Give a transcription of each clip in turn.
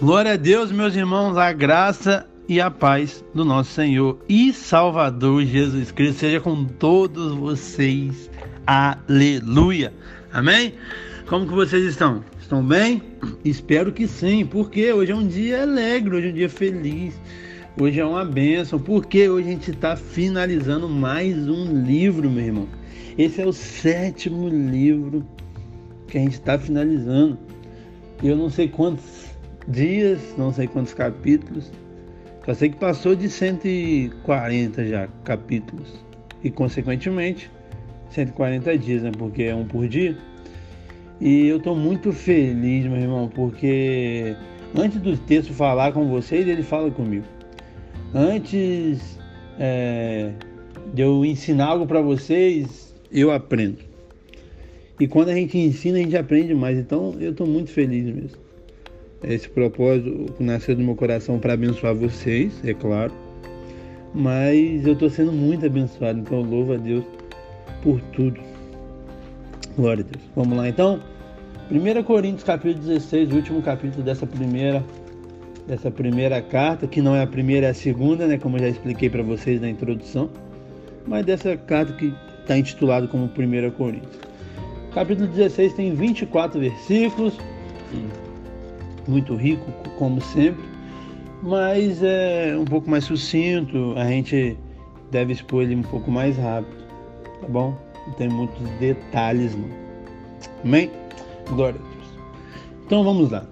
Glória a Deus, meus irmãos, a graça e a paz do nosso Senhor e Salvador Jesus Cristo seja com todos vocês. Aleluia. Amém? Como que vocês estão? Estão bem? Espero que sim, porque hoje é um dia alegre, hoje é um dia feliz. Hoje é uma bênção, porque hoje a gente está finalizando mais um livro, meu irmão. Esse é o sétimo livro que a gente está finalizando. Eu não sei quantos dias, não sei quantos capítulos. Só sei que passou de 140 já capítulos. E consequentemente 140 dias, né? Porque é um por dia. E eu estou muito feliz, meu irmão, porque antes do texto falar com vocês, ele fala comigo. Antes é, de eu ensinar algo para vocês, eu aprendo. E quando a gente ensina, a gente aprende mais. Então eu estou muito feliz mesmo. Esse propósito nasceu do meu coração para abençoar vocês, é claro. Mas eu estou sendo muito abençoado, então louvo a Deus por tudo. Glória a Deus. Vamos lá então. 1 Coríntios capítulo 16, o último capítulo dessa primeira dessa primeira carta, que não é a primeira, é a segunda, né, como eu já expliquei para vocês na introdução, mas dessa carta que está intitulado como 1 Coríntios. Capítulo 16 tem 24 versículos muito rico, como sempre, mas é um pouco mais sucinto, a gente deve expor ele um pouco mais rápido, tá bom? Não tem muitos detalhes, não. Amém? Glória a Deus. Então vamos lá.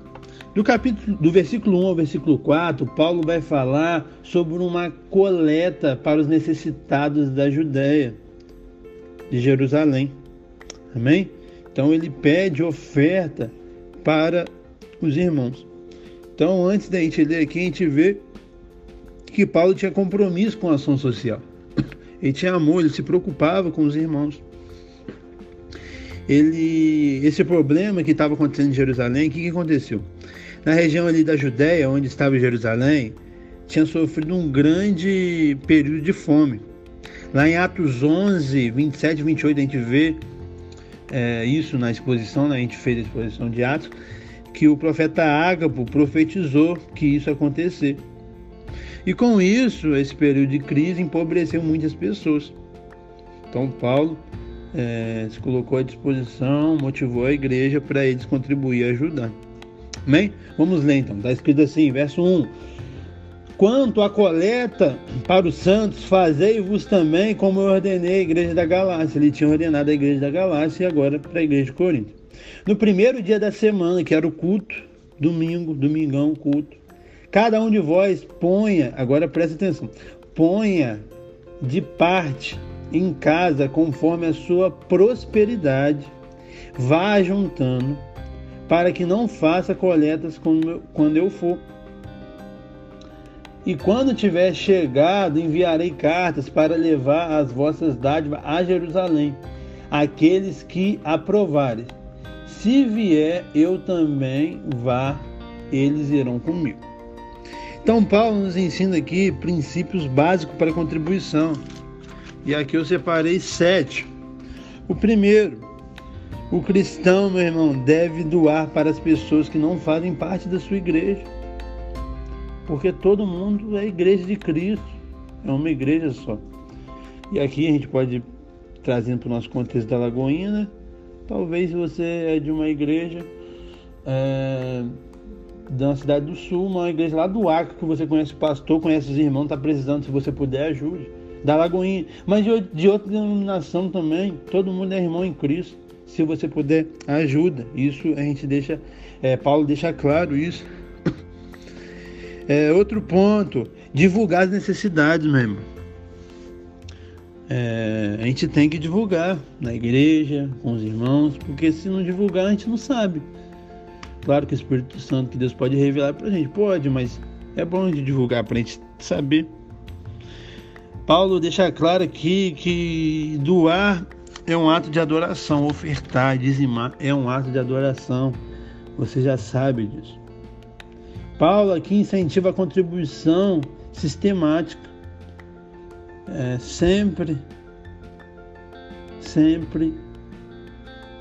Do capítulo do versículo 1 ao versículo 4, Paulo vai falar sobre uma coleta para os necessitados da Judéia, de Jerusalém. Amém? Então ele pede oferta para os irmãos. Então, antes da gente ler aqui, a gente vê que Paulo tinha compromisso com a ação social. Ele tinha amor, ele se preocupava com os irmãos. Ele, esse problema que estava acontecendo em Jerusalém, o que, que aconteceu? Na região ali da Judéia, onde estava Jerusalém, tinha sofrido um grande período de fome. Lá em Atos 11, 27 e 28, a gente vê é, isso na exposição, né? a gente fez a exposição de Atos que o profeta Ágapo profetizou que isso acontecer. E com isso, esse período de crise empobreceu muitas pessoas. Então, Paulo é, se colocou à disposição, motivou a igreja para eles contribuir e ajudar. Amém? Vamos ler então. Está escrito assim, verso 1. Quanto à coleta para os santos, fazei-vos também como eu ordenei a igreja da Galácia. Ele tinha ordenado a igreja da Galácia e agora para a igreja de Corinto. No primeiro dia da semana, que era o culto, domingo, domingão, culto, cada um de vós ponha, agora presta atenção, ponha de parte em casa conforme a sua prosperidade, vá juntando, para que não faça coletas quando eu for. E quando tiver chegado, enviarei cartas para levar as vossas dádivas a Jerusalém, aqueles que aprovarem se vier, eu também vá, eles irão comigo. Então, Paulo nos ensina aqui princípios básicos para contribuição. E aqui eu separei sete. O primeiro, o cristão, meu irmão, deve doar para as pessoas que não fazem parte da sua igreja. Porque todo mundo é igreja de Cristo, é uma igreja só. E aqui a gente pode trazendo para o nosso contexto da Lagoinha, né? Talvez você é de uma igreja é, da cidade do sul, uma igreja lá do Acre, que você conhece o pastor, conhece os irmãos, está precisando, se você puder, ajude. Da Lagoinha. Mas de, de outra denominação também, todo mundo é irmão em Cristo. Se você puder, ajuda. Isso a gente deixa, é, Paulo deixa claro isso. É, outro ponto, divulgar as necessidades, meu irmão é, a gente tem que divulgar na igreja, com os irmãos, porque se não divulgar, a gente não sabe. Claro que o Espírito Santo que Deus pode revelar para a gente, pode, mas é bom de divulgar para a gente saber. Paulo deixa claro aqui que doar é um ato de adoração, ofertar, dizimar é um ato de adoração. Você já sabe disso. Paulo aqui incentiva a contribuição sistemática é, sempre, sempre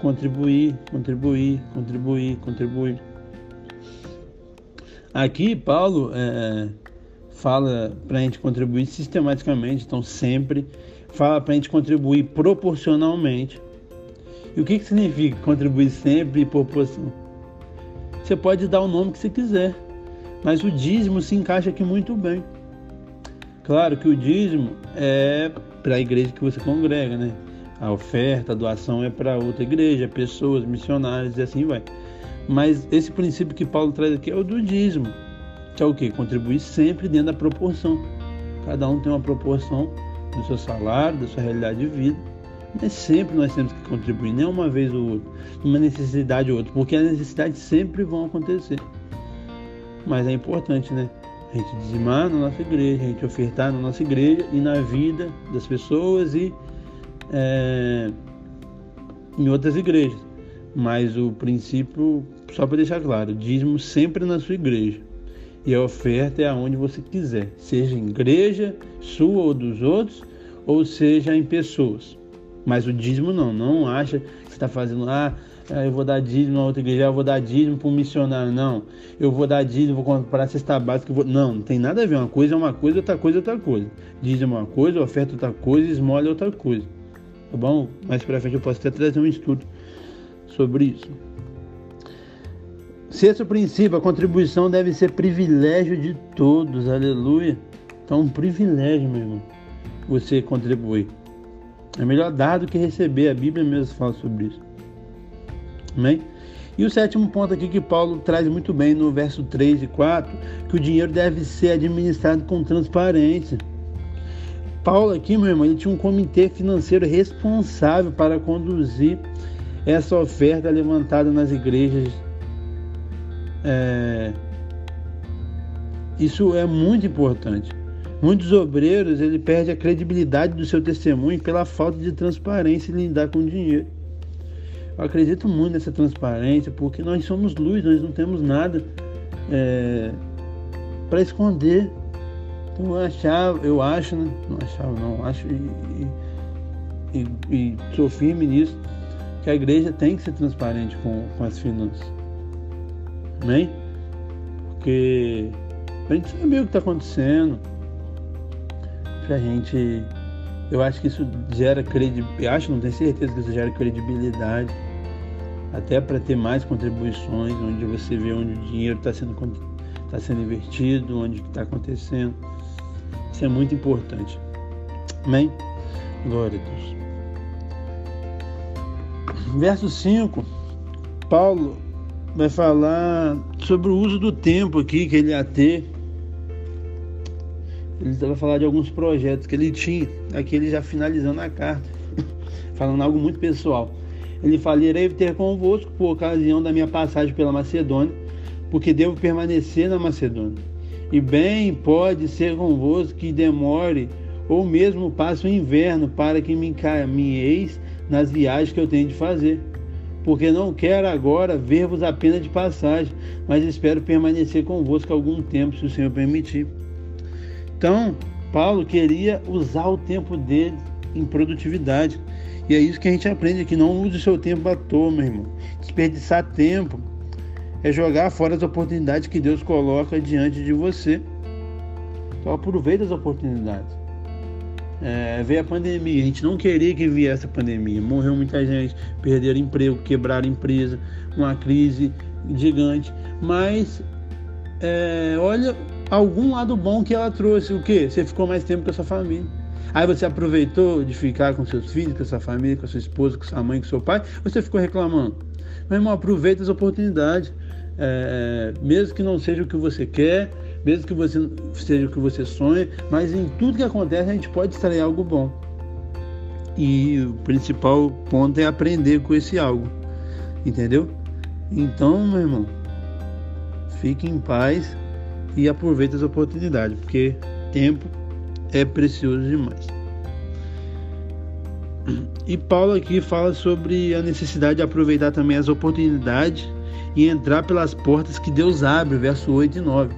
contribuir, contribuir, contribuir, contribuir. Aqui, Paulo é, fala para a gente contribuir sistematicamente, então sempre fala para a gente contribuir proporcionalmente. E o que, que significa contribuir sempre e proporção? Você pode dar o nome que você quiser, mas o dízimo se encaixa aqui muito bem. Claro que o dízimo é para a igreja que você congrega, né? A oferta, a doação é para outra igreja, pessoas, missionários e assim vai. Mas esse princípio que Paulo traz aqui é o do dízimo, que é o que? Contribuir sempre dentro da proporção. Cada um tem uma proporção do seu salário, da sua realidade de vida. Mas sempre nós temos que contribuir, nem uma vez ou outra, uma necessidade ou outra, porque as necessidades sempre vão acontecer. Mas é importante, né? A gente dizimar na nossa igreja, a gente ofertar na nossa igreja e na vida das pessoas e é, em outras igrejas. Mas o princípio, só para deixar claro, dízimo sempre na sua igreja. E a oferta é aonde você quiser, seja em igreja, sua ou dos outros, ou seja em pessoas. Mas o dízimo não, não acha que está fazendo, ah, eu vou dar dízimo na outra igreja, eu vou dar dízimo para um missionário. Não, eu vou dar dízimo, vou comprar cesta básica. Vou... Não, não tem nada a ver. Uma coisa é uma coisa, outra coisa é outra coisa. Dízimo é uma coisa, oferta é outra coisa, esmola é outra coisa. Tá bom? Mais para frente eu posso até trazer um estudo sobre isso. Sexto princípio, a contribuição deve ser privilégio de todos, aleluia. Então, um privilégio, meu irmão, você contribuir. É melhor dar do que receber, a Bíblia mesmo fala sobre isso. Amém? E o sétimo ponto aqui que Paulo traz muito bem no verso 3 e 4, que o dinheiro deve ser administrado com transparência. Paulo aqui, meu irmão, ele tinha um comitê financeiro responsável para conduzir essa oferta levantada nas igrejas é, isso é muito importante. Muitos obreiros ele perde a credibilidade do seu testemunho pela falta de transparência em lidar com o dinheiro. Eu acredito muito nessa transparência porque nós somos luz, nós não temos nada é, para esconder. Então eu achava, eu acho, né? não achava não, acho e, e, e, sou firme nisso, que a igreja tem que ser transparente com, com as finanças. Amém? Porque a gente saber o que está acontecendo. Pra gente. Eu acho que isso gera credibilidade. Acho, não tenho certeza que isso gera credibilidade. Até para ter mais contribuições, onde você vê onde o dinheiro está sendo, tá sendo invertido, onde está acontecendo. Isso é muito importante. Amém? Glória a Deus. Verso 5, Paulo vai falar sobre o uso do tempo aqui que ele ia ter. Ele vai falar de alguns projetos que ele tinha. Aqui ele já finalizando a carta, falando algo muito pessoal. Ele fala: Irei ter convosco por ocasião da minha passagem pela Macedônia, porque devo permanecer na Macedônia. E bem pode ser convosco que demore, ou mesmo passe o inverno, para que me encaminheis nas viagens que eu tenho de fazer porque não quero agora ver-vos apenas de passagem, mas espero permanecer convosco algum tempo, se o Senhor permitir. Então, Paulo queria usar o tempo dele em produtividade. E é isso que a gente aprende aqui. Não use o seu tempo à toa, meu irmão. Desperdiçar tempo é jogar fora as oportunidades que Deus coloca diante de você. Então aproveite as oportunidades é, veio a pandemia, a gente não queria que viesse a pandemia, morreu muita gente, perderam emprego, quebraram empresa, uma crise gigante, mas é, olha algum lado bom que ela trouxe, o que? Você ficou mais tempo com a sua família. Aí você aproveitou de ficar com seus filhos, com sua família, com sua esposa, com sua mãe, com seu pai, você ficou reclamando. Meu irmão, aproveita as oportunidades. É, mesmo que não seja o que você quer, mesmo que você seja o que você sonha, mas em tudo que acontece a gente pode extrair algo bom. E o principal ponto é aprender com esse algo, entendeu? Então, meu irmão, fique em paz e aproveite as oportunidades, porque tempo é precioso demais. E Paulo aqui fala sobre a necessidade de aproveitar também as oportunidades e entrar pelas portas que Deus abre, verso 8 e 9.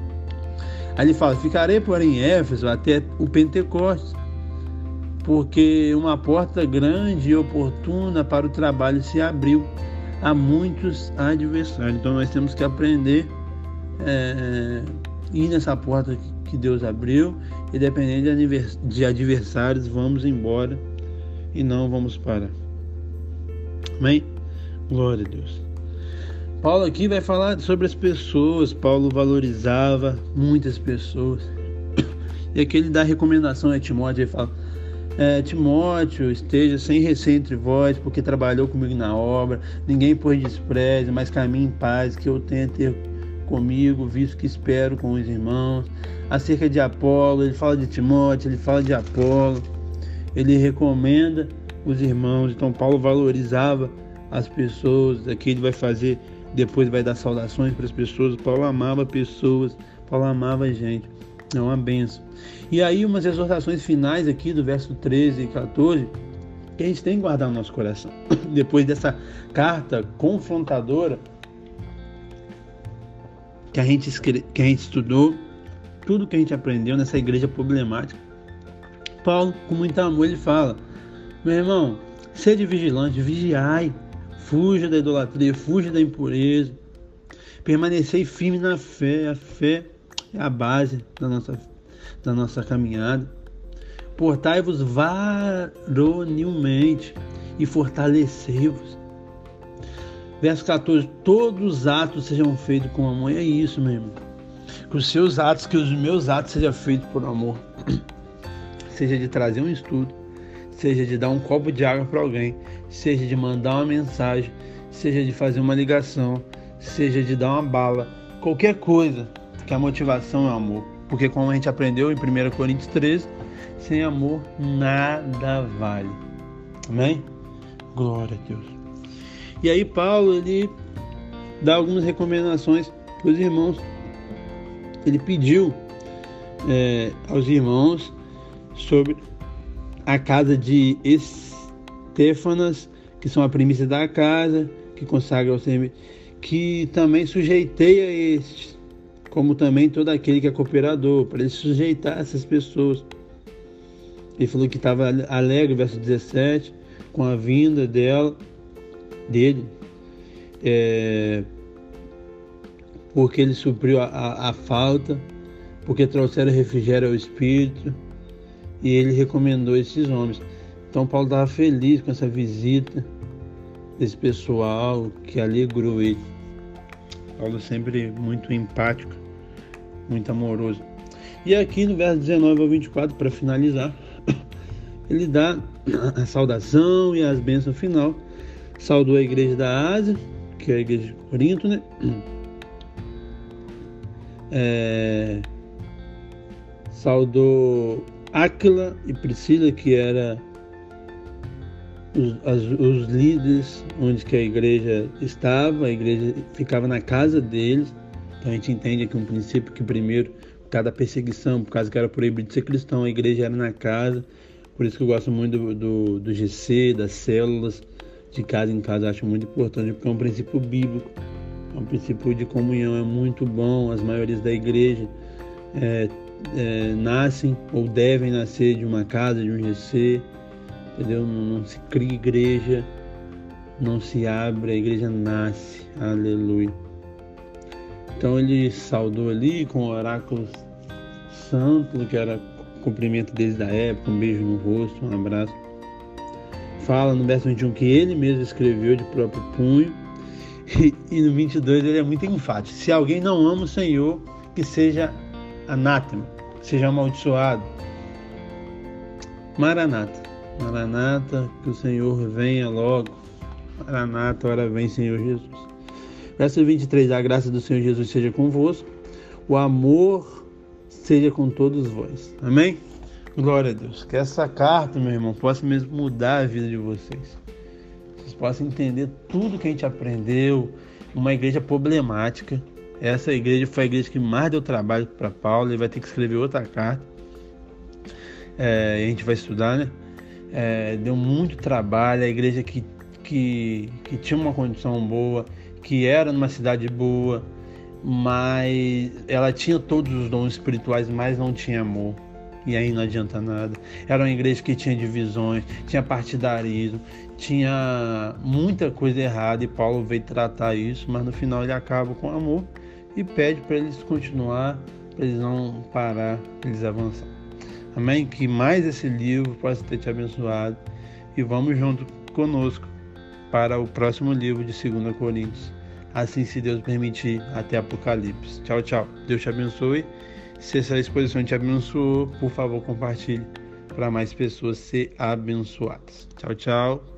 Aí ele fala: Ficarei, porém, em Éfeso até o Pentecostes, porque uma porta grande e oportuna para o trabalho se abriu a muitos adversários. Então nós temos que aprender é, ir nessa porta que Deus abriu, independente de adversários, vamos embora e não vamos parar. Amém? Glória a Deus. Paulo aqui vai falar sobre as pessoas. Paulo valorizava muitas pessoas. E aqui ele dá recomendação a Timóteo, ele fala: é, Timóteo, esteja sem receio entre vós, porque trabalhou comigo na obra, ninguém por despreze, mas caminhe em paz, que eu tenha ter comigo, visto que espero com os irmãos. Acerca de Apolo, ele fala de Timóteo, ele fala de Apolo, ele recomenda os irmãos. Então Paulo valorizava as pessoas. Aqui ele vai fazer, depois vai dar saudações para as pessoas. Paulo amava pessoas, Paulo amava gente. É uma benção. E aí umas exortações finais aqui do verso 13 e 14 que a gente tem que guardar no nosso coração. Depois dessa carta confrontadora que a gente, que a gente estudou, tudo que a gente aprendeu nessa igreja problemática. Paulo, com muito amor, ele fala: Meu irmão, sede vigilante, vigiai, fuja da idolatria, fuja da impureza, permanecei firme na fé. A fé é a base da nossa, da nossa caminhada. Portai-vos varonilmente e fortalecei-vos. Verso 14: Todos os atos sejam feitos com amor. É isso, meu irmão. Que os seus atos, que os meus atos sejam feitos por amor. Seja de trazer um estudo, seja de dar um copo de água para alguém, seja de mandar uma mensagem, seja de fazer uma ligação, seja de dar uma bala, qualquer coisa, que a motivação é amor. Porque como a gente aprendeu em 1 Coríntios 13, sem amor nada vale. Amém? Glória a Deus. E aí Paulo ele dá algumas recomendações para os irmãos. Ele pediu é, aos irmãos sobre a casa de Estéfanas, que são a primícia da casa, que consagra ao Senhor, que também sujeitei a estes, como também todo aquele que é cooperador, para ele sujeitar essas pessoas. Ele falou que estava alegre, verso 17, com a vinda dela dele, é, porque ele supriu a, a, a, falta, porque trouxeram refrigério ao espírito, e ele recomendou esses homens. Então Paulo estava feliz com essa visita desse pessoal que alegrou ele. Paulo sempre muito empático, muito amoroso. E aqui no verso 19 ao 24, para finalizar, ele dá a saudação e as bênçãos final saudou a igreja da Ásia, que é a igreja de Corinto, né? É, saudou Áquila e Priscila, que era os, os, líderes onde que a igreja estava, a igreja ficava na casa deles. Então a gente entende aqui um princípio que primeiro, por causa da perseguição, por causa que era proibido de ser cristão, a igreja era na casa. Por isso que eu gosto muito do, do, do GC, das células, de casa em casa acho muito importante, porque é um princípio bíblico, é um princípio de comunhão, é muito bom. As maiorias da igreja é, é, nascem ou devem nascer de uma casa, de um GC, entendeu? Não, não se cria igreja, não se abre, a igreja nasce, aleluia. Então ele saudou ali com o oráculo santo, que era cumprimento deles da época, um beijo no rosto, um abraço fala no verso 21 que ele mesmo escreveu de próprio punho. E, e no 22 ele é muito enfático. Se alguém não ama o Senhor, que seja anátema, seja amaldiçoado. Maranata, Maranata, que o Senhor venha logo. Maranata, ora vem, Senhor Jesus. Verso 23: A graça do Senhor Jesus seja convosco, o amor seja com todos vós. Amém? Glória a Deus. Que essa carta, meu irmão, possa mesmo mudar a vida de vocês. Vocês possam entender tudo que a gente aprendeu. Uma igreja problemática. Essa igreja foi a igreja que mais deu trabalho para Paulo. Ele vai ter que escrever outra carta. É, a gente vai estudar, né? É, deu muito trabalho. A igreja que, que, que tinha uma condição boa, que era numa cidade boa, mas ela tinha todos os dons espirituais, mas não tinha amor e aí não adianta nada. Era uma igreja que tinha divisões, tinha partidarismo, tinha muita coisa errada e Paulo veio tratar isso, mas no final ele acaba com amor e pede para eles continuar, para eles não parar, para eles avançar. Amém? Que mais esse livro possa ter te abençoado e vamos junto conosco para o próximo livro de 2 Coríntios. Assim, se Deus permitir, até Apocalipse. Tchau, tchau. Deus te abençoe. Se essa exposição te abençoou, por favor, compartilhe para mais pessoas ser abençoadas. Tchau, tchau.